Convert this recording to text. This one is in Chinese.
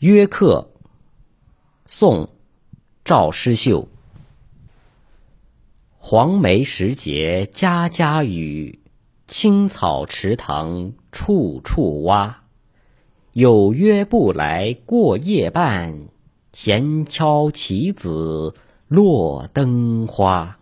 约客宋赵师秀。黄梅时节家家雨青草池塘处处蛙有约不来过夜半闲敲棋子落灯花。